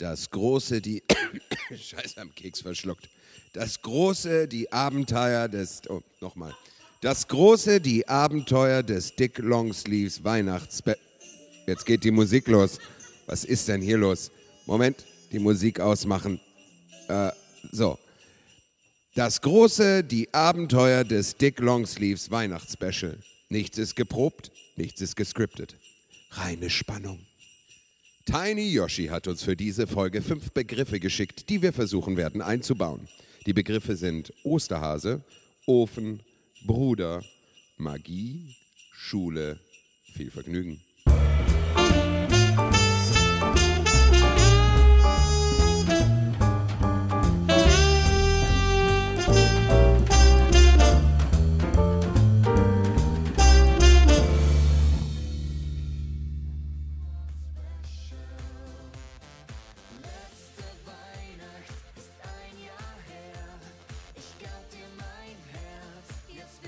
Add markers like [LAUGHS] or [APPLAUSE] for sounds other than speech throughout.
Das große, die. [COUGHS] Scheiß am Keks verschluckt. Das große, die Abenteuer des. Oh, nochmal. Das große, die Abenteuer des Dick Longsleeves Weihnachtsbe. Jetzt geht die Musik los. Was ist denn hier los? Moment, die Musik ausmachen. Äh, so. Das große, die Abenteuer des Dick Longsleeves Weihnachtsspecial. Nichts ist geprobt, nichts ist gescriptet. Reine Spannung. Tiny Yoshi hat uns für diese Folge fünf Begriffe geschickt, die wir versuchen werden einzubauen. Die Begriffe sind Osterhase, Ofen, Bruder, Magie, Schule. Viel Vergnügen.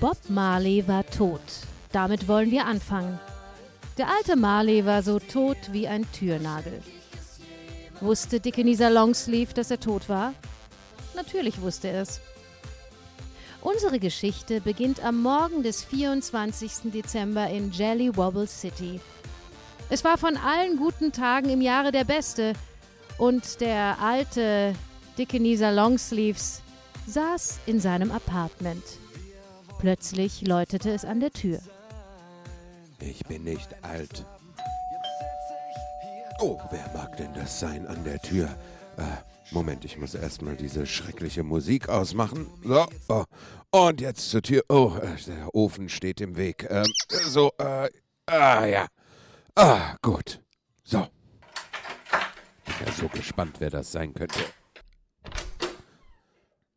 Bob Marley war tot. Damit wollen wir anfangen. Der alte Marley war so tot wie ein Türnagel. Wusste Dickenieser Longsleeve, dass er tot war? Natürlich wusste er es. Unsere Geschichte beginnt am Morgen des 24. Dezember in Jelly Wobble City. Es war von allen guten Tagen im Jahre der beste und der alte Dickenieser Longsleeves saß in seinem Apartment. Plötzlich läutete es an der Tür. Ich bin nicht alt. Oh, wer mag denn das sein an der Tür? Äh, Moment, ich muss erstmal diese schreckliche Musik ausmachen. So, oh. und jetzt zur Tür. Oh, äh, der Ofen steht im Weg. Ähm, so, äh, ah, ja. Ah, gut. So. Bin ja so gespannt, wer das sein könnte.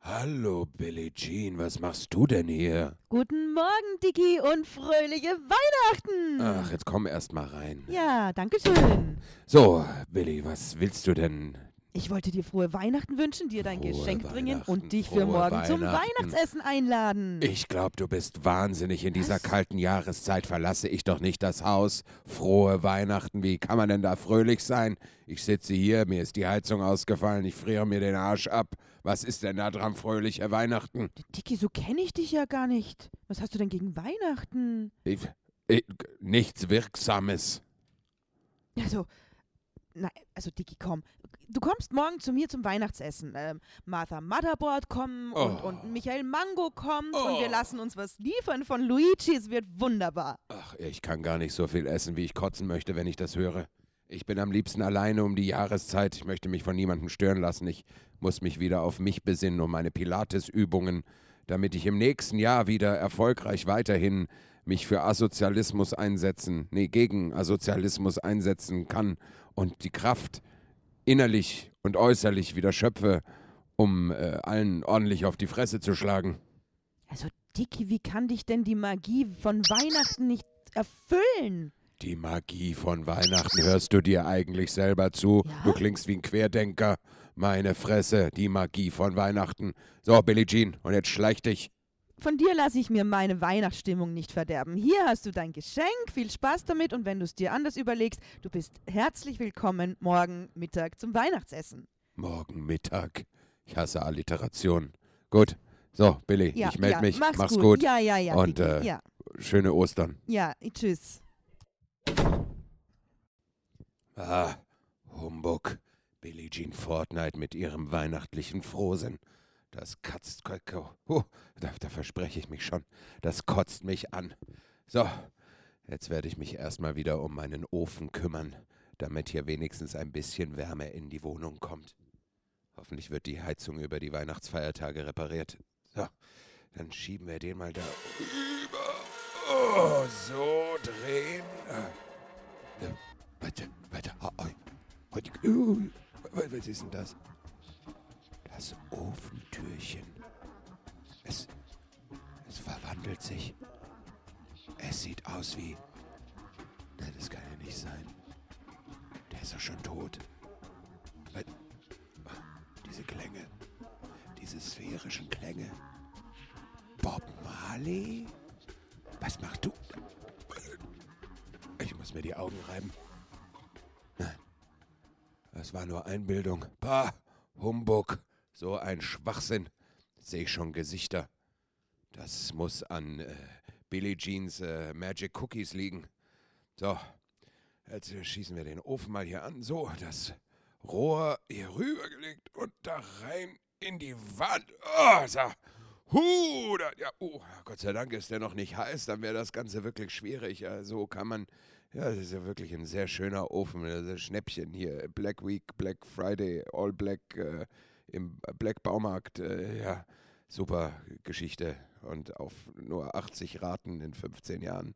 Hallo, Billie Jean, was machst du denn hier? Guten Morgen, Dicky, und fröhliche Weihnachten! Ach, jetzt komm erst mal rein. Ja, danke schön. So, Billy, was willst du denn? Ich wollte dir frohe Weihnachten wünschen, dir dein Frohe Geschenk bringen und dich für morgen zum. Weihnachtsessen einladen. Ich glaube, du bist wahnsinnig. In dieser Was? kalten Jahreszeit verlasse ich doch nicht das Haus. Frohe Weihnachten, wie kann man denn da fröhlich sein? Ich sitze hier, mir ist die Heizung ausgefallen, ich friere mir den Arsch ab. Was ist denn da dran fröhliche Weihnachten? Dicky, so kenne ich dich ja gar nicht. Was hast du denn gegen Weihnachten? Ich, ich, nichts Wirksames. Also, nein, also Dicky, komm. Du kommst morgen zu mir zum Weihnachtsessen. Ähm, Martha Motherboard kommen und, Oh. und Michael Mango kommt und Oh. wir lassen uns was liefern von Luigi. Es wird wunderbar. Ach, ich kann gar nicht so viel essen, wie ich kotzen möchte, wenn ich das höre. Ich bin am liebsten alleine um die Jahreszeit. Ich möchte mich von niemandem stören lassen. Ich muss mich wieder auf mich besinnen, um meine Pilates-Übungen, damit ich im nächsten Jahr wieder erfolgreich weiterhin mich für Asozialismus einsetzen, nee, gegen Asozialismus einsetzen kann und die Kraft innerlich und äußerlich wieder schöpfe, um äh, allen ordentlich auf die Fresse zu schlagen. Also, Dicky, wie kann dich denn die Magie von Weihnachten nicht erfüllen? Die Magie von Weihnachten hörst du dir eigentlich selber zu. Ja? Du klingst wie ein Querdenker. Meine Fresse, die Magie von Weihnachten. So, Billie Jean, und jetzt schleich dich. Von dir lasse ich mir meine Weihnachtsstimmung nicht verderben. Hier hast du dein Geschenk, viel Spaß damit und wenn du es dir anders überlegst, du bist herzlich willkommen morgen Mittag zum Weihnachtsessen. Morgen Mittag. Ich hasse Alliteration. Gut. So, Billy, Ja, ich melde ja, mich. Mach's, Mach's gut. gut. Ja, ja, ja. Und, äh, ja, Schöne Ostern. ja, tschüss. Ah, Humbug. Billie Jean Fortnite mit ihrem weihnachtlichen Frohsinn. Das kotzt. Oh, da, da verspreche ich mich schon. Das kotzt mich an. So, jetzt werde ich mich erstmal wieder um meinen Ofen kümmern, damit hier wenigstens ein bisschen Wärme in die Wohnung kommt. Hoffentlich wird die Heizung über die Weihnachtsfeiertage repariert. So, dann schieben wir den mal da über. Oh, so drehen. Äh, Warte, warte. ah, ah, Was ist denn das? Das Ofentürchen. Es, es verwandelt sich. Es sieht aus wie. Nein, das kann ja nicht sein. Der ist doch schon tot. Diese Klänge. Diese sphärischen Klänge. Bob Marley? Was machst du? Ich muss mir die Augen reiben. Nein. Das war nur Einbildung. Bah, Humbug. So ein Schwachsinn. Sehe ich schon Gesichter. Das muss an äh, Billie Jeans äh, Magic Cookies liegen. So, jetzt schießen wir den Ofen mal hier an. So, das Rohr hier rübergelegt und da rein in die Wand. Oh, so. Huh, da, ja, oh, Gott sei Dank ist der noch nicht heiß, dann wäre das Ganze wirklich schwierig. Ja, so kann man, ja, das ist ja wirklich ein sehr schöner Ofen, das Schnäppchen hier, Black Week, Black Friday, All Black äh, im Black Baumarkt, äh, ja, super Geschichte und auf nur 80 Raten in 15 Jahren.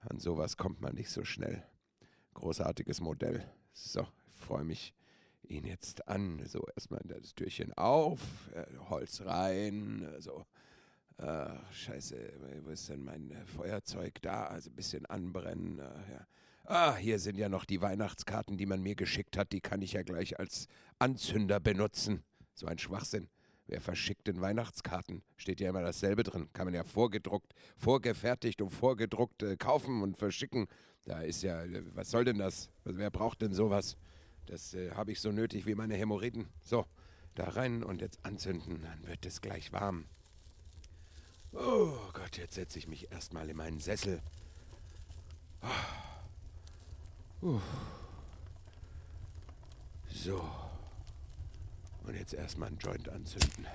An sowas kommt man nicht so schnell. Großartiges Modell. So, freue mich ihn jetzt an. So, erstmal das Türchen auf, äh, Holz rein, so. Äh, scheiße, wo ist denn mein äh, Feuerzeug da? Also ein bisschen anbrennen. Äh, ja. Ah, hier sind ja noch die Weihnachtskarten, die man mir geschickt hat. Die kann ich ja gleich als Anzünder benutzen. So ein Schwachsinn. Wer verschickt denn Weihnachtskarten? Steht ja immer dasselbe drin. Kann man ja vorgedruckt, vorgefertigt und vorgedruckt äh, kaufen und verschicken. Da ist ja, äh, was soll denn das? Wer braucht denn sowas? Das äh, habe ich so nötig wie meine Hämorrhoiden. So, da rein und jetzt anzünden, dann wird es gleich warm. Oh Gott, jetzt setze ich mich erstmal in meinen Sessel. Oh. So. Und jetzt erstmal einen Joint anzünden.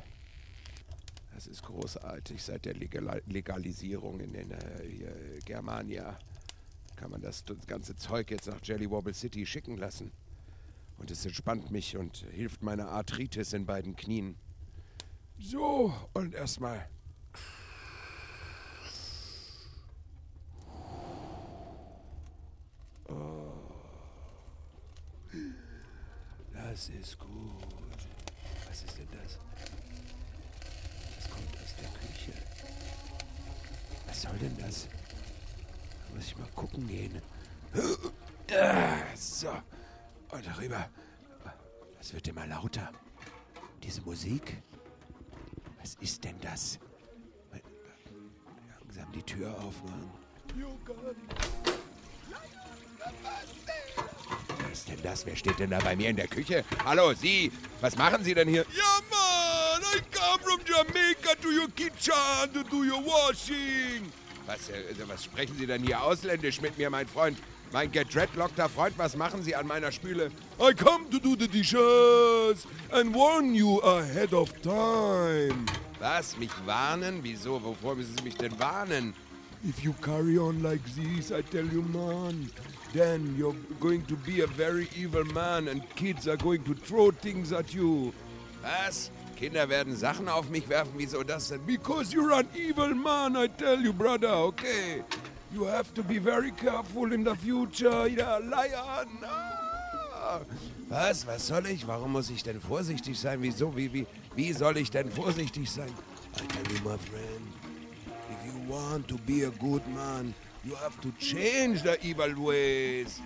Das ist großartig. Seit der Legal Legalisierung in den äh, Germania kann man das, das ganze Zeug jetzt nach Jelly Wobble City schicken lassen. Und es entspannt mich und hilft meiner Arthritis in beiden Knien. So, und erstmal. Oh. Das ist gut. Was ist denn das? Das kommt aus der Küche. Was soll denn das? Da muss ich mal gucken gehen. So. Und darüber. Es wird immer lauter. Diese Musik. Was ist denn das? Langsam die Tür aufmachen. Was ist denn das? Wer steht denn da bei mir in der Küche? Hallo, Sie! Was machen Sie denn hier? Ja, man! I come from Jamaica to your kitchen to do your washing! Was, äh, was sprechen Sie denn hier ausländisch mit mir, mein Freund? Mein gedreadlockter Freund, was machen Sie an meiner Spüle? I come to do the dishes and warn you ahead of time. Was? Mich warnen? Wieso? Wovor müssen Sie mich denn warnen? If you carry on like this, I tell you, man, then you're going to be a very evil man and kids are going to throw things at you. Was? Kinder werden Sachen auf mich werfen? Wieso das denn? Because you're an evil man, I tell you, brother, okay? You have to be very careful in the future. Ja, Lion. Ah. Was? Was soll ich? Warum muss ich denn vorsichtig sein? Wieso? Wie, wie, wie soll ich denn vorsichtig sein? I tell you, my friend, want to be a good man, you have to change the evil ways.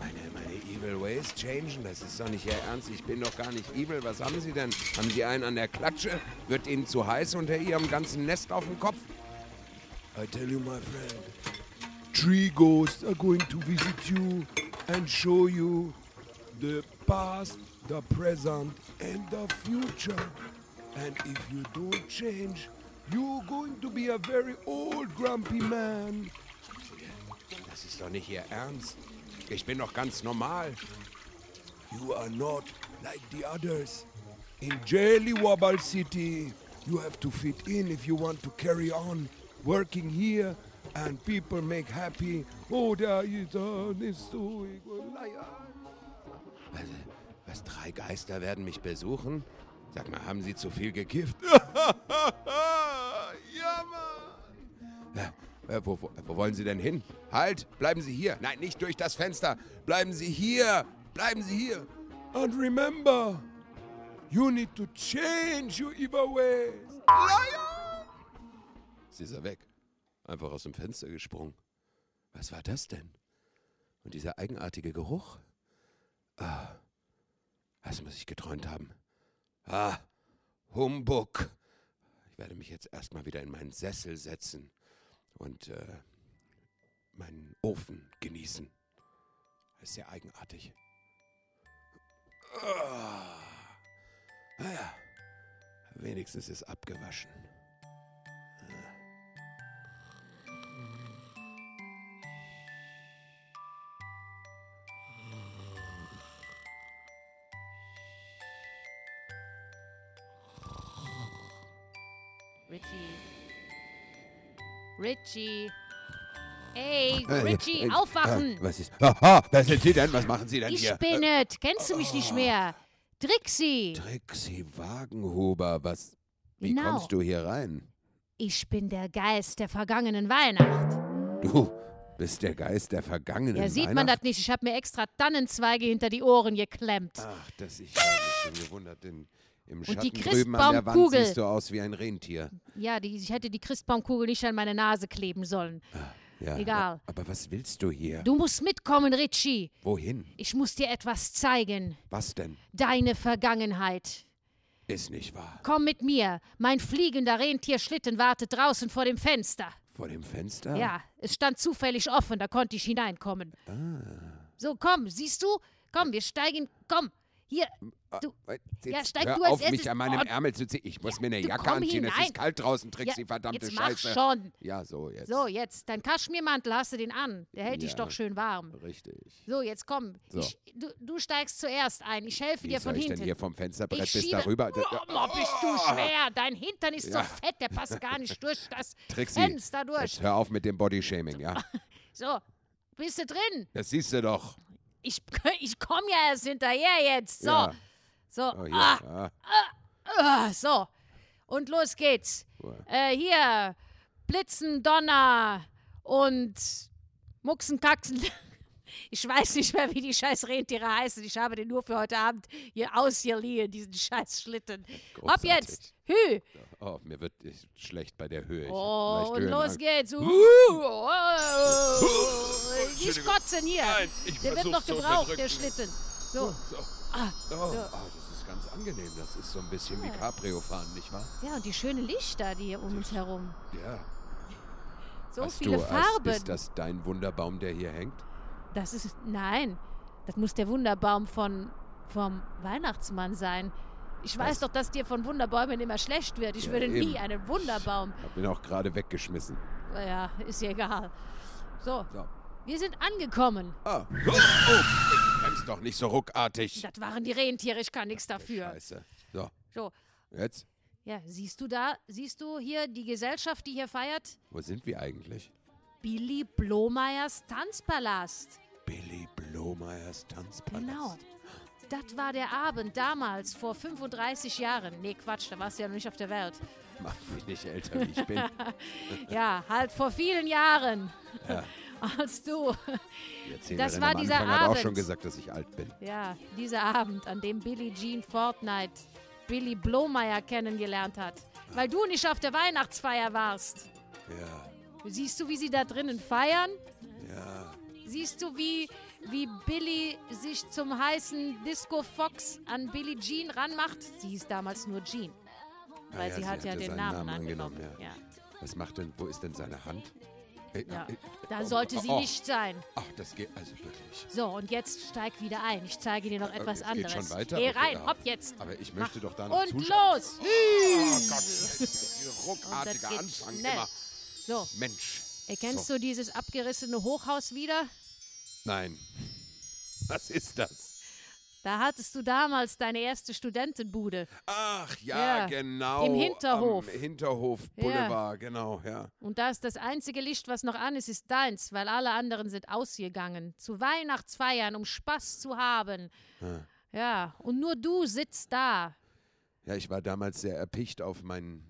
Meine, meine Evil Ways changen? Das ist doch nicht Ihr Ernst. Ich bin doch gar nicht evil. Was haben Sie denn? Haben Sie einen an der Klatsche? Wird Ihnen zu heiß unter Ihrem ganzen Nest auf dem Kopf? I tell you, my friend, three ghosts are going to visit you and show you the past, the present, and the future. And if you don't change, you're going to be a very old, grumpy man. Das ist doch nicht Ihr Ernst. Ich bin doch ganz normal. You are not like the others. In Jelly Wobble City, you have to fit in if you want to carry on working here and people make happy. Oh, there is uh, this so Was, was, drei Geister werden mich besuchen? Sag mal, haben Sie zu viel gekifft? [LAUGHS] Äh, wo, wo, wo wollen Sie denn hin? Halt, bleiben Sie hier. Nein, nicht durch das Fenster. Bleiben Sie hier. Bleiben Sie hier. And remember, you need to change your evil ways. Lion! Jetzt ist er weg. Einfach aus dem Fenster gesprungen. Was war das denn? Und dieser eigenartige Geruch? Ah, was muss ich geträumt haben? Ah, Humbug. Ich werde mich jetzt erstmal wieder in meinen Sessel setzen und äh, meinen Ofen genießen. Das ist sehr eigenartig. Naja, wenigstens ist abgewaschen. Richie. Hey, Äh, Richie, äh, aufwachen! äh, Was ist? Ah, ah, wer sind Sie denn? Was machen Sie denn Ich hier? bin es. Kennst du mich nicht mehr? Trixie. Trixie Wagenhuber, was? Wie Genau. kommst du hier rein? Ich bin der Geist der vergangenen Weihnacht. Du bist der Geist der vergangenen Ja, sieht man das Weihnacht? nicht? Ich habe mir extra Tannenzweige hinter die Ohren geklemmt. Ach, das ich habe mich schon gewundert. In, Im die Schatten drüben an der Wand Christbaumkugel. siehst du aus wie ein Rentier. Ja, die, ich hätte die Christbaumkugel nicht an meine Nase kleben sollen. Ja, Egal. Aber was willst du hier? Du musst mitkommen, Richie. Wohin? Ich muss dir etwas zeigen. Was denn? Deine Vergangenheit. Ist nicht wahr. Komm mit mir. Mein fliegender Rentierschlitten wartet draußen vor dem Fenster. Vor dem Fenster? Ja, es stand zufällig offen, da konnte ich hineinkommen. So, komm, siehst du? Komm, wir steigen. Komm, hier. Du, Wait, Ja, jetzt steig du als auf, mich erstes- an meinem. Ärmel zu ziehen. Ich muss mir eine Jacke anziehen. Es hinein. ist kalt draußen, Trixie, Ja, verdammte jetzt mach Scheiße. schon. Ja, so jetzt. So, jetzt, dein Kaschmirmantel, hast du den an? Der hält dich Ja. doch schön warm. Richtig. So, jetzt komm. So. Ich, du, du steigst zuerst ein. Ich helfe Wie dir soll von ich hinten. denn hier vom Fensterbrett ich bis schiebe. darüber? Oh, oh, bist du schwer. Dein Hintern ist Ja. so fett, der passt gar nicht durch das [LAUGHS] Trixie, Fenster durch. Jetzt hör auf mit dem Bodyshaming, ja? [LAUGHS] So, bist du drin? Das siehst du doch. Ich, [LAUGHS] ich komme ja erst hinterher jetzt. So, Ja. So, Oh, hier. ah, Ah. ah, so. Und los geht's. Äh, hier, Blitzen, Donner und Muxen, Kaxen. [LAUGHS] Ich weiß nicht mehr, wie die scheiß Rentiere heißen. Ich habe den nur für heute Abend hier ausgeliehen, diesen scheiß Schlitten. Großartig. jetzt. Hü. Oh, mir wird ist schlecht bei der Höhe. Ich Oh, und los geht's. Uh, oh, nicht Entschuldigung. kotzen hier. Nein, ich der wird noch gebraucht, der. Schlitten. So. So. Ah, Oh, so. ah, das ist ganz angenehm. Das ist so ein bisschen wie Cabrio fahren, nicht wahr? Ja, und die schönen Lichter, die hier um uns herum. Ja. So Hast viele du, Farben. Ist das dein Wunderbaum, der hier hängt? Das ist. Nein, das muss der Wunderbaum von, vom Weihnachtsmann sein. Ich weiß doch, dass dir von Wunderbäumen immer schlecht wird. Ich Ja, würde eben. nie einen Wunderbaum. Hab ihn auch gerade weggeschmissen. Ja, ist ja egal. So, So. Wir sind angekommen. Ah. Oh, oh. Bremst doch nicht so ruckartig. Das waren die Rentiere, ich kann nichts dafür. Scheiße. So, So, jetzt? ja, siehst du da, siehst du hier die Gesellschaft, die hier feiert? Wo sind wir eigentlich? Billy Blomeyers Tanzpalast. Billy Blomeyers Tanzpalast. Genau. Das war der Abend damals, vor 35 Jahren. Nee, Quatsch, da warst du ja noch nicht auf der Welt. Mach mich nicht älter, wie ich bin. [LAUGHS] Ja, halt vor vielen Jahren. Ja. Als du, Das war dieser Anfang hat auch Abend. schon gesagt, dass ich alt bin. ja, dieser Abend, an dem Billie Jean Fortnite Billy Blomeyer kennengelernt hat. Weil du nicht auf der Weihnachtsfeier warst. Ja, Siehst du, wie sie da drinnen feiern? ja. Siehst du, wie, wie Billy sich zum heißen Disco Fox an Billie Jean ranmacht? Sie hieß damals nur Jean. Weil Ah ja, sie sie hat ja den Namen, Namen angenommen. angenommen, ja. Was macht denn, wo ist denn seine Hand? Äh, Ja, äh, da oh, sollte sie oh, nicht sein. Ach, das geht also wirklich. So, und jetzt steig wieder ein. Ich zeige dir noch etwas es anderes. geht schon weiter? Geh rein, hopp jetzt. Aber ich möchte doch da noch Und zuschauen. los! Oh Gott, dieser Und ruckartige das geht Anfang schnell. immer. So, Mensch. erkennst so. du dieses abgerissene Hochhaus wieder? Nein. Was ist das? Da hattest du damals deine erste Studentenbude. Ach ja, Ja, genau. im Hinterhof. Am Hinterhof Ja. Boulevard, genau, ja. Und da ist das einzige Licht, was noch an ist, ist deins, weil alle anderen sind ausgegangen. Zu Weihnachtsfeiern, um Spaß zu haben. Ah. Ja, und nur du sitzt da. Ja, ich war damals sehr erpicht auf mein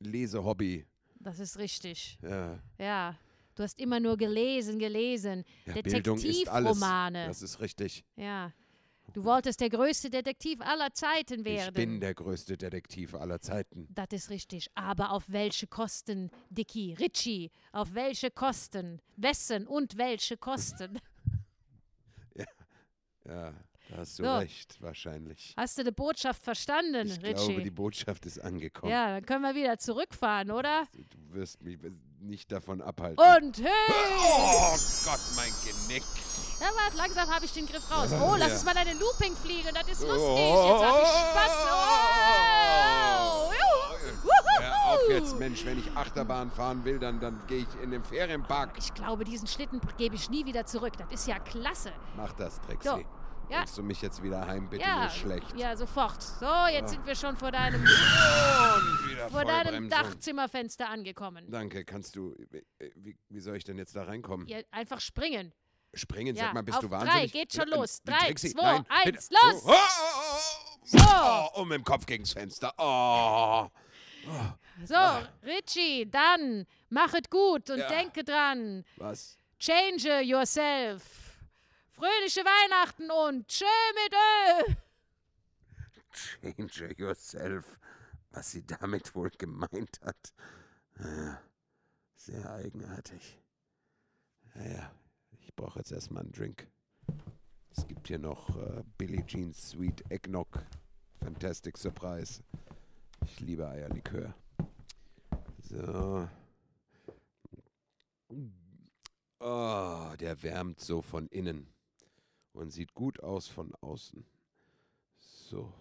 Lesehobby. Das ist richtig. Ja, Ja. Du hast immer nur gelesen, gelesen. ja. Detektivromane. Das ist richtig. Ja. Du wolltest der größte Detektiv aller Zeiten werden. Ich bin der größte Detektiv aller Zeiten. Das ist richtig. Aber auf welche Kosten, Dicky, Richie? Auf welche Kosten? Wessen und welche Kosten? [LAUGHS] Ja, da hast du So. recht, wahrscheinlich. Hast du die Botschaft verstanden, Ich Richie? glaube, die Botschaft ist angekommen. ja, dann können wir wieder zurückfahren, oder? Du wirst mich nicht davon abhalten. Und hey! Oh Gott, mein Genick. Ja, warte, langsam habe ich den Griff raus. Oh, lass Ja. uns mal eine Looping fliegen, das ist lustig. Oh. Jetzt habe ich Spaß. Oh. Juhu. Hör auf jetzt, Mensch. Wenn ich Achterbahn fahren will, dann, dann gehe ich in den Ferienpark. Ich glaube, diesen Schlitten gebe ich nie wieder zurück. Das ist ja klasse. Mach das, Trixie. So, ja. Bringst du mich jetzt wieder heim, bitte? Ja, ist schlecht. ja, sofort. So, jetzt sind wir schon vor deinem, [LAUGHS] vor deinem. Dachzimmerfenster angekommen. Danke, kannst du. Wie, wie soll ich denn jetzt da reinkommen? Ja, einfach springen. Springen? Ja, Sag mal, bist auf du drei, wahnsinnig? geht schon los. Drei, Trixie, zwei, nein, eins, bitte. los. Oh, oh, oh, So. oh, und mit dem Kopf gegens Fenster. Oh. So, Richie, dann mach es gut und Ja. denke dran. Was? Change yourself. Fröhliche Weihnachten und tschö mit Ö. Change yourself. Was sie damit wohl gemeint hat. Ja, sehr eigenartig. Naja, ich brauche jetzt erstmal einen Drink. Es gibt hier noch äh, Billie Jean's Sweet Eggnog. Fantastic Surprise. Ich liebe Eierlikör. So. Oh, der wärmt so von innen und sieht gut aus von außen. So.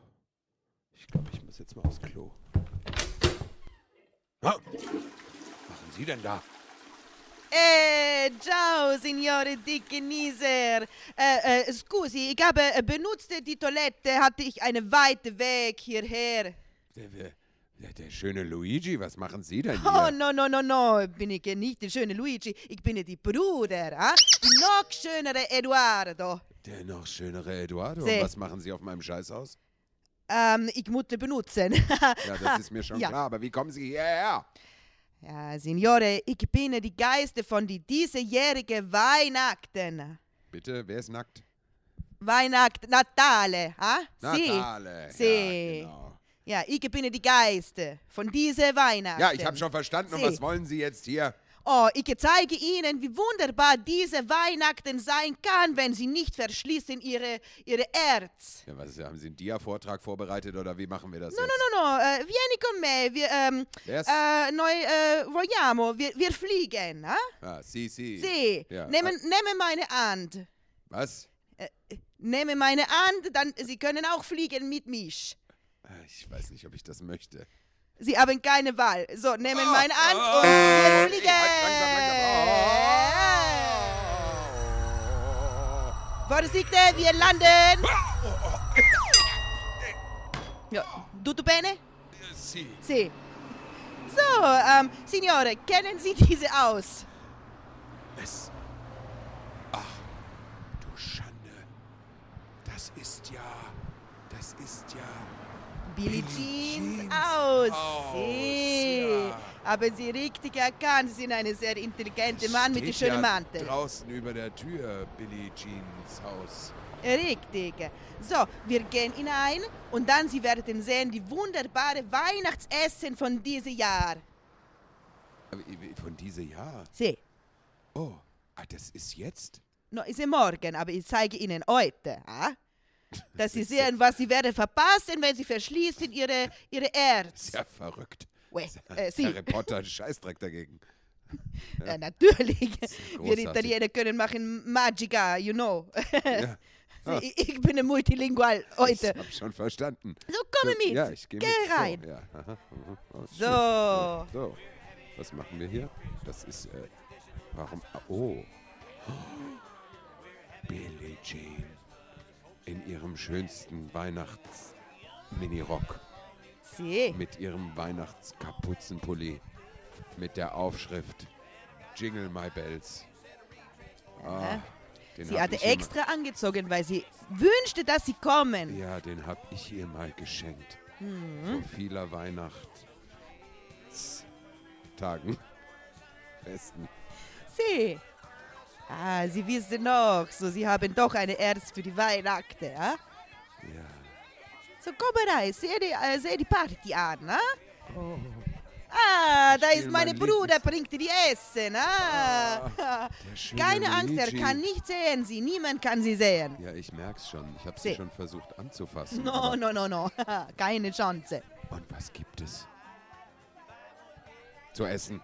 Ich glaube, ich muss jetzt mal aufs Klo. Ah, was machen Sie denn da? Eh, ciao, signore Dickenieser. Äh, äh, scusi, ich habe äh, benutzt die Toilette, hatte ich einen weiten Weg hierher. Der, der, der, der schöne Luigi, was machen Sie denn Oh, hier? no, no, no, no, bin ich nicht der schöne Luigi, ich bin die Bruder, ah? die noch schönere Eduardo. Der noch schönere Eduardo. Sie. Und was machen Sie auf meinem Scheißhaus? Ähm, ich musste benutzen. Ja, das [LAUGHS] ist mir schon Ja. klar, aber wie kommen Sie hierher? ja, signore, ich bin die Geister von die diesjährigen Weihnachten. Bitte, wer ist nackt? Weihnacht, Natale, ah? Natale. Sie. Ja, genau. Ja, ich bin die Geister von dieser Weihnachten. ja, ich habe schon verstanden. Und Sie. was wollen Sie jetzt hier? Oh, ich zeige Ihnen, wie wunderbar diese Weihnachten sein kann, wenn Sie nicht verschließen Ihre, Ihre Herz. Ja, was, haben Sie einen Dia-Vortrag vorbereitet oder wie machen wir das No, jetzt? no, no, no, eh, vieni con me, wir, Wer ist? eh, noi eh, vogliamo, wir, wir fliegen, ah? Ah, Sie, Sie. Sie, Ja, nehmen, nehmen meine Hand. Was? Nehmen meine Hand, dann Sie können auch fliegen mit mich. Ah, Ich weiß nicht, ob ich das möchte. Sie haben keine Wahl. So, nehmen Oh, meine Hand oh, und wir oh, fliegen. halt, langsam, langsam. Vorsichtig, wir landen. Ja, tutto bene? Oh, Sie. Sì. So, ähm, Signore, kennen Sie diese aus? Es. Ach, du Schande. Das ist ja. Das ist ja. Billie Billie Jeans Jeans aus. aus, Sie. ja. Haben Sie richtig erkannt, Sie sind ein sehr intelligenter Mann mit dem Steht schönen ja Mantel. Draußen über der Tür, Billie Jeans Haus. Richtig. So, wir gehen hinein und dann Sie werden sehen die wunderbare Weihnachtsessen von diesem Jahr. Aber Von diesem Jahr. Sie. Oh, ah, das ist jetzt? No, ist morgen, aber ich zeige Ihnen heute, ah? Dass [LAUGHS] Sie sehen, was Sie werden verpassen, wenn Sie verschließen Ihre, Ihre. Ist ja verrückt. Ue, äh, Sie. Harry Potter, Scheißdreck dagegen. [LAUGHS] Äh, natürlich. ja Wir. Italiener können machen Magica, you know. Ja. [LAUGHS] Ah. Ich ich bin ein multilingual heute. Ich hab schon verstanden. So, komme mit. Ja, ich gehe Geh mit. rein. So, ja. Oh. So. Ja, so. Was machen wir hier? Das ist, äh, warum, ah, oh. [GASPS] Billie Jean. In ihrem schönsten Weihnachts-Mini-Rock. Sie. Mit ihrem Weihnachtskapuzenpulli. Mit der Aufschrift Jingle My Bells. Ah, Sie hatte extra angezogen, weil sie wünschte, dass sie kommen. Ja, den hab ich ihr mal geschenkt. Mhm. Vor vieler Weihnachtstagen. Festen. Sie. Ah, Sie wissen noch, so Sie haben doch eine Herz für die Weihnachten, ah? Ja. So, komm rein, seh die, äh, seh die Party an, ah? Ah, da ist meine mein Bruder, bringt die Essen, ah? [LAUGHS] Schöne Keine Angst, er kann nicht sehen, Sie, niemand kann Sie sehen. Ja, ich merk's schon. Ich habe sie schon versucht anzufassen. No, no, no, no, [LAUGHS] keine Chance. Und was gibt es? Zu essen.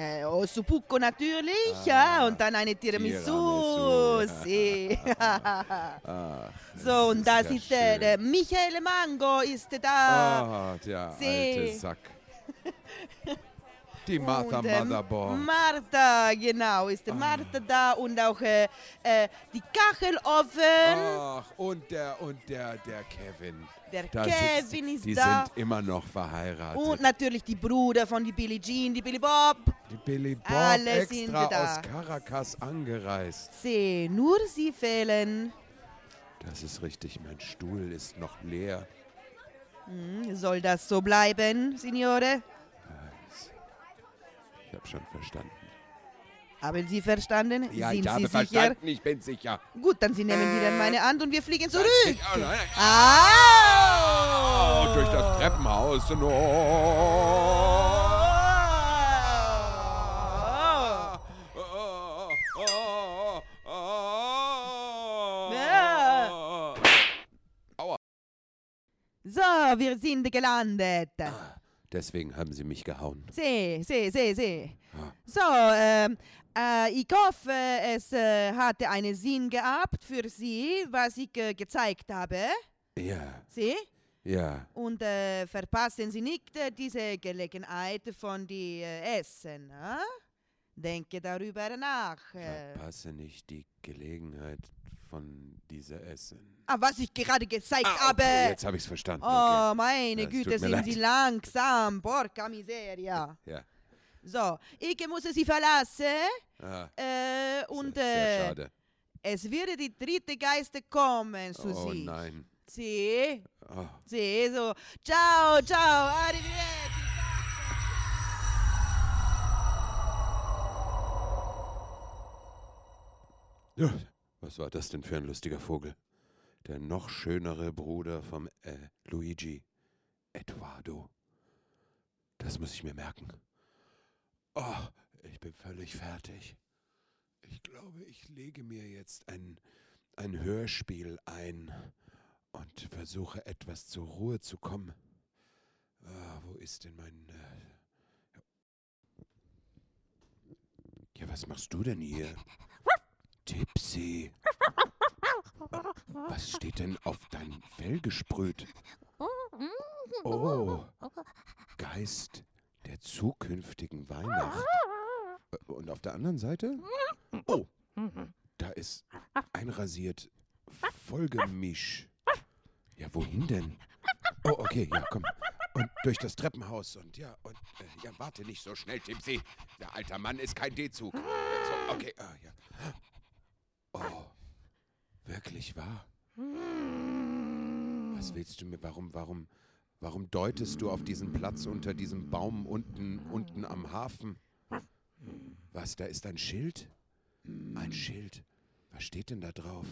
Äh, Ossobuco natürlich, ja, und dann eine Tiramisu. Tiramisu. Ach, [LAUGHS] so, und das ja ist der, der Michael Mango ist da. Ah, der alte Sack. Die Martha ähm, Motherboard. Martha, genau, ist der Martha da und auch äh, äh, die Kachelofen. Ach, und der, und der, der Kevin. Der Da Kevin sitzt, ist die da. sind immer noch verheiratet. Und natürlich die Brüder von die Billie Jean, die Billy Bob. die Billy Bob alle sind extra da. aus Caracas angereist. Sie, nur sie fehlen. Das ist richtig, mein Stuhl ist noch leer. Hm, Soll das so bleiben, Signore? Ich habe schon verstanden. Haben Sie verstanden? Ja, Sind ich habe Sie sicher? verstanden, ich bin sicher. Gut, dann Sie nehmen wieder meine Hand und wir fliegen zurück. Oh, nein. Ah! Oh, durch das Treppenhaus. Ja. So, wir sind gelandet. Deswegen haben sie mich gehauen. Sie, sie, sie, sie. Ah. So, ähm, äh, ich hoffe, es äh, hatte einen Sinn gehabt für Sie, was ich äh, gezeigt habe. Ja, Sie? ja. Und äh, verpassen Sie nicht äh, diese Gelegenheit von die äh, Essen. Denke darüber nach. Verpasse nicht die Gelegenheit von dieser Essen. Ah, was ich gerade gezeigt Ah, habe. okay, jetzt habe ich es verstanden. Oh, meine Ja, es Güte, sind leid. Sie langsam. Porca miseria. Okay. Ja. So, ich muss Sie verlassen. Ah, Äh, und sehr, sehr äh, schade. es wird die dritte Geiste kommen zu Oh Sie. nein. Sie, Oh. Sie, so. Ciao, ciao, arrivederci. Ja, was war das denn für ein lustiger Vogel? Der noch schönere Bruder vom äh, Luigi, Eduardo. Das muss ich mir merken. Oh, ich bin völlig fertig. Ich glaube, ich lege mir jetzt ein, ein Hörspiel ein und versuche etwas zur Ruhe zu kommen. Ah, wo ist denn mein... Äh, ja, was machst du denn hier? Tipsy. Was steht denn auf dein Fell gesprüht? Oh, Geist der zukünftigen Weihnacht. Äh, Und auf der anderen Seite? Oh, da ist einrasiert Folgemisch. Ja, wohin denn? Oh, okay, ja, komm. Und durch das Treppenhaus und ja, und äh, ja, warte nicht so schnell, Tipsy. Der alter Mann ist kein D-Zug. So, okay, ah, ja. Oh, wirklich wahr? Was willst du mir? Warum, warum, warum deutest du auf diesen Platz unter diesem Baum unten, unten am Hafen? Was, da ist ein Schild? Ein Schild. Was steht denn da drauf?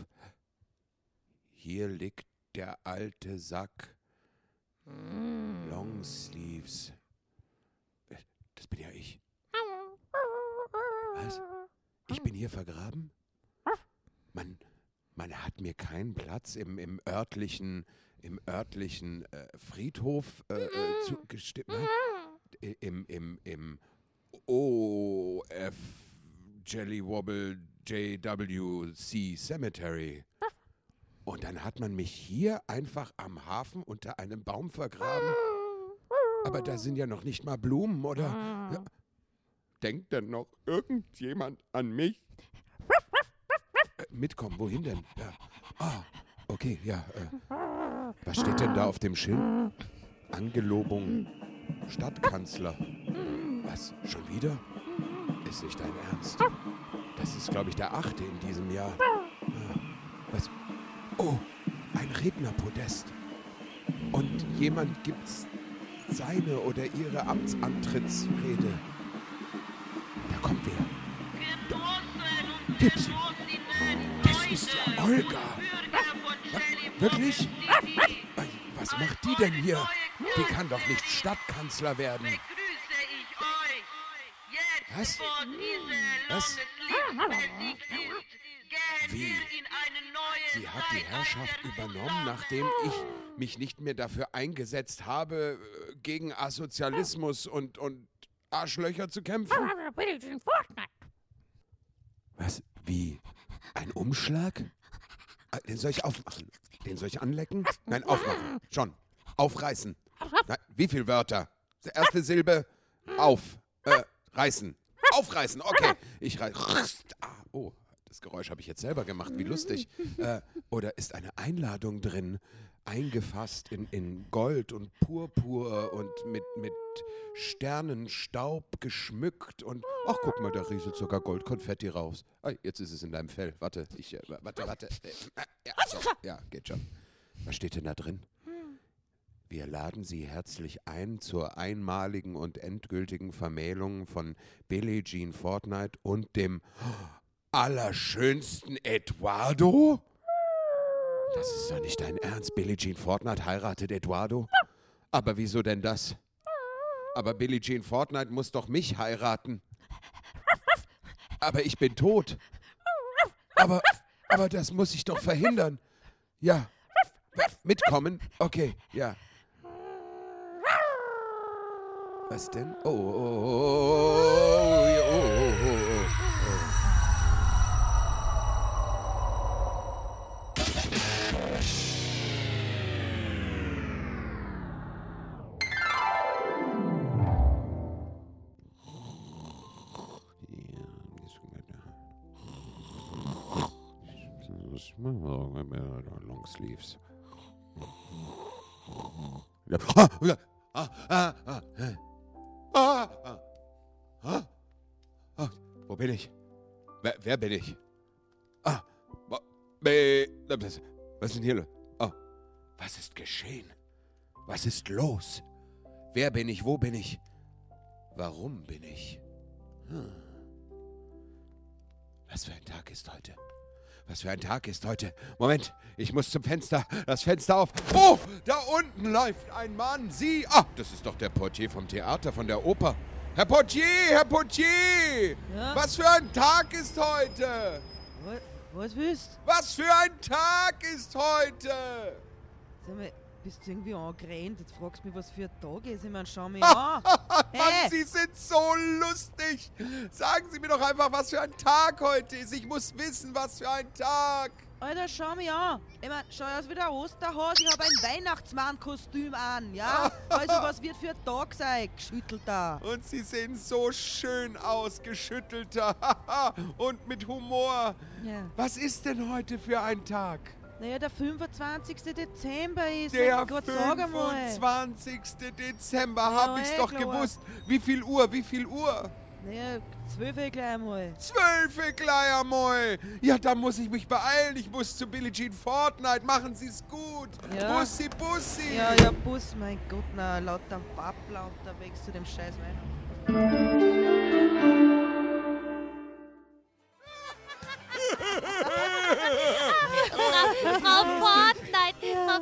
Hier liegt der alte Sack. Longsleeves. Äh, Das bin ja ich. Was? Ich bin hier vergraben? Man, man hat mir keinen Platz im, im örtlichen, im örtlichen äh, Friedhof äh, äh, zugestimmt. I- im, im, im OF Jelly Wobble JWC Cemetery. Und dann hat man mich hier einfach am Hafen unter einem Baum vergraben. Aber da sind ja noch nicht mal Blumen, oder? Ja. Denkt denn noch irgendjemand an mich? Mitkommen, wohin denn? Ja. Ah, okay, ja. Äh. Was steht denn da auf dem Schild? Angelobung Stadtkanzler. Was, schon wieder? Ist nicht dein Ernst? Das ist, glaube ich, der achte in diesem Jahr. Ja. Was? Oh, ein Rednerpodest. Und jemand gibt's seine oder ihre Amtsantrittsrede. Da kommt wer. Tipsy. Olga. Wirklich? Ei, Was macht die denn hier? Die kann doch nicht Stadtkanzler werden. Was? Was? Wie? Sie hat die Herrschaft übernommen, nachdem ich mich nicht mehr dafür eingesetzt habe äh, gegen Asozialismus und, und Arschlöcher zu kämpfen? Was? Wie? Ein Umschlag? Ah, Den soll ich aufmachen? Den soll ich anlecken? Nein, aufmachen. Schon. Aufreißen. Nein, wie viele Wörter? Die erste Silbe. Auf. Äh, reißen. Aufreißen. Okay. Ich reiß. Ah, oh, das Geräusch habe ich jetzt selber gemacht. Wie lustig. Äh, oder ist eine Einladung drin? Eingefasst in, in Gold und Purpur und mit, mit Sternenstaub geschmückt und ach guck mal, da rieselt sogar Goldkonfetti raus. Ah, jetzt ist es in deinem Fell. Warte, ich äh, warte, warte. Äh, äh, ja, so, ja, geht schon. Was steht denn da drin? Wir laden Sie herzlich ein zur einmaligen und endgültigen Vermählung von Billie Jean Fortnite und dem allerschönsten Eduardo? Das ist doch nicht dein Ernst. Billie Jean Fortnite heiratet Eduardo? Aber wieso denn das? Aber Billie Jean Fortnite muss doch mich heiraten. Aber ich bin tot. Aber, aber das muss ich doch verhindern. Ja. Mitkommen? Okay, ja. Was denn? Oh, oh, oh, oh, oh, oh, oh, sleeves. Ah. Ah, ah, ah, ah, ah, ah, ah. Wo bin ich? Wer, wer bin ich? Ah, was ist denn hier? Oh, was ist geschehen? Was ist los? Wer bin ich? Wo bin ich? Warum bin ich? Hm. Was für ein Tag ist heute? Was für ein Tag ist heute? Moment, ich muss zum Fenster. Das Fenster auf. Oh, da unten läuft ein Mann. Sie. Ah, das ist doch der Portier vom Theater, von der Oper. Herr Portier, Herr Portier! Ja? Was für ein Tag ist heute? Was, was willst Was für ein Tag ist heute? Sag mal, bist du irgendwie angerannt? Jetzt fragst du mich, was für ein Tag ist. Ich meine, schau mich an. Mann, Hä? Sie sind so lustig. Sagen Sie mir doch einfach, was für ein Tag heute ist. Ich muss wissen, was für ein Tag. Alter, schau mich an. Ich mein, schau aus wie der Osterhase. Ich habe ein Weihnachtsmannkostüm an, ja? [LAUGHS] Also, was wird für ein Tag sein? Geschüttelt da. Und Sie sehen so schön aus, geschüttelter und mit Humor. Ja. Was ist denn heute für ein Tag? Naja, der 25. Dezember ist. Der Gott, sag einmal. 25. Dezember, Ja, hab ich's eh doch klar. gewusst. Wie viel Uhr, wie viel Uhr? Naja, zwölf Uhr gleich einmal. Zwölfe gleich einmal. Ja, da muss ich mich beeilen. Ich muss zu Billie Jean Fortnite. Machen Sie's gut. Ja. Bussi, Bussi. Ja, ja, Bus, mein Gott, na, lauter Babbler unterwegs zu dem Scheiß Weihnachten.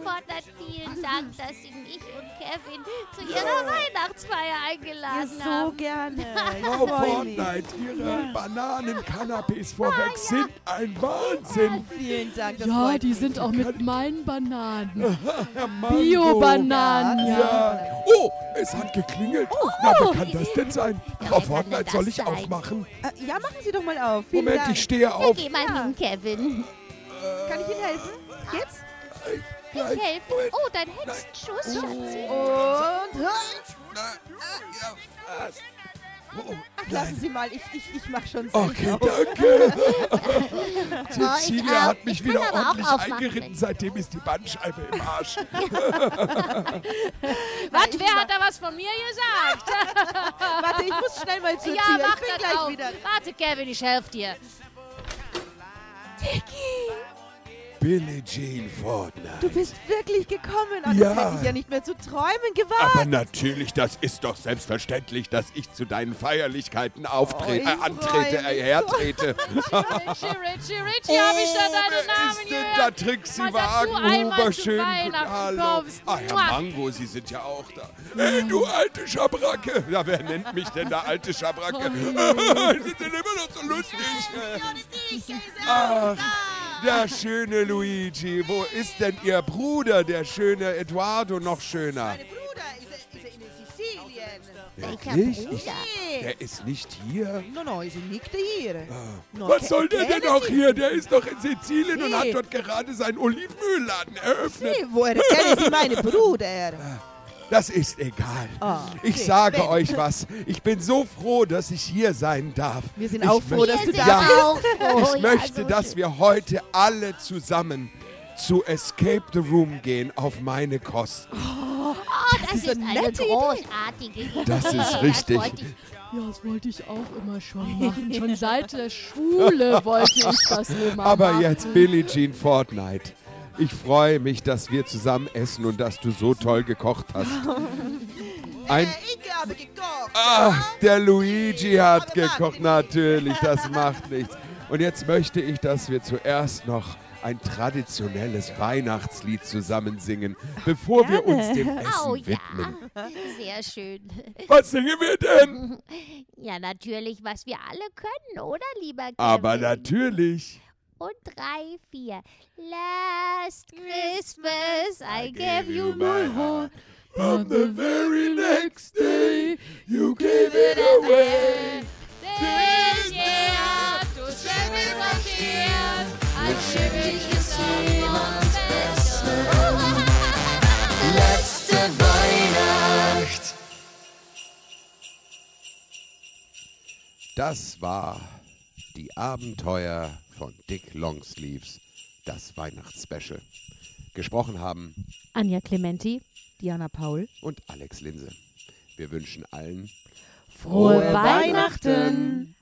Fortnite, Frau Fortnite, vielen Dank, dass Sie mich und Kevin zu Ihrer Weihnachtsfeier Ja, eingeladen so haben. gerne. [LAUGHS] Ich Frau. Fortnite, Ihre Bananenkanapés vorweg sind ein Wahnsinn. Vielen Dank, das Ja, die mich. sind auch mit meinen Bananen. [LAUGHS] Bio-Bananen, ja. Ja. Oh, es hat geklingelt. Na, wer kann das denn sein? Frau Fortnite, soll ich sein? aufmachen? Äh, ja, machen Sie doch mal auf. Vielen Moment, Dank. ich stehe auf. geh mal hin, Kevin. Kann ich Ihnen helfen? Geht's? Gleich. Helfen. Oh, dein Hexenschuss, Schatzi. Und Na, ja, fast. Oh, Ach, lassen Sie mal, ich, ich, ich mach schon selbst Okay, auf. danke. [LAUGHS] Oh, ich Cecilia hat mich Ich wieder ordentlich eingeritten. Seitdem ist die Bandscheibe im Arsch. [LAUGHS] Was, wer hat da was von mir gesagt? [LAUGHS] Warte, ich muss schnell mal zur ja, Tür. mach ich bin das gleich auf. wieder. Warte, Kevin, ich helfe dir. Billie Jean Fortnite. Du bist wirklich gekommen. An Ja. hätte ich ja nicht mehr zu träumen Aber gewagt. natürlich, das ist doch selbstverständlich, dass ich zu deinen Feierlichkeiten auftrete, Oh, äh, antrete, äh, hertrete. [LAUGHS] Richie, Richie, Richie, hab ich da deinen wer Namen ist denn da Trixie Wagen? du einmal Huber, zu schön, Weihnachten hallo. Ah, Herr. Mango, Sie sind ja auch da. Hey, du alte Schabracke. Ja, wer nennt mich denn da alte Schabracke? Sie [LAUGHS] sind denn immer noch so lustig. Ach, der schöne Luigi. Wo ist denn Ihr Bruder, der schöne Eduardo, noch schöner? Mein Bruder ist, ist in Sizilien. Wirklich? Bruder? Der ist nicht hier. No, no, ist nicht hier. No, Was soll der denn auch hier? Der ist doch in Sizilien und Nee. hat dort gerade seinen Olivenölladen eröffnet. Sie, woher kennen Sie meine Bruder? Das ist egal. Ah, Ich okay. sage Wenn- euch was. Ich bin so froh, dass ich hier sein darf. Wir sind ich auch froh, möchte- dass du da bist. auch froh. Ich ja, möchte, so dass schön. wir heute alle zusammen zu Escape the Room gehen auf meine Kosten. Oh, das ist ist, eine eine großartige Idee. Das ist [LAUGHS] Das richtig. Ja, das wollte ich auch immer schon machen. Schon seit der Schule wollte ich das immer Aber machen. jetzt Billie Jean Fortnite. Ich freue mich, dass wir zusammen essen und dass du so toll gekocht hast. Ein Ich habe gekocht. Ah, der Luigi hat gekocht. Natürlich, das macht nichts. Und jetzt möchte ich, dass wir zuerst noch ein traditionelles Weihnachtslied zusammen singen, bevor wir uns dem Essen Oh ja, widmen. sehr schön. Was singen wir denn? Ja, natürlich, was wir alle können, oder, lieber Kevin? Aber natürlich. Und drei, vier. Last Christmas I gave you my heart. On the very next day, you gave it away. This year, to share with my tears, I'm sharing you someone special. Letzte Weihnacht. Das war die Abenteuer von Dick Longsleeves, das Weihnachtsspecial. Gesprochen haben Anja Clementi, Diana Paul. und Alex Linse. Wir wünschen allen frohe Weihnachten.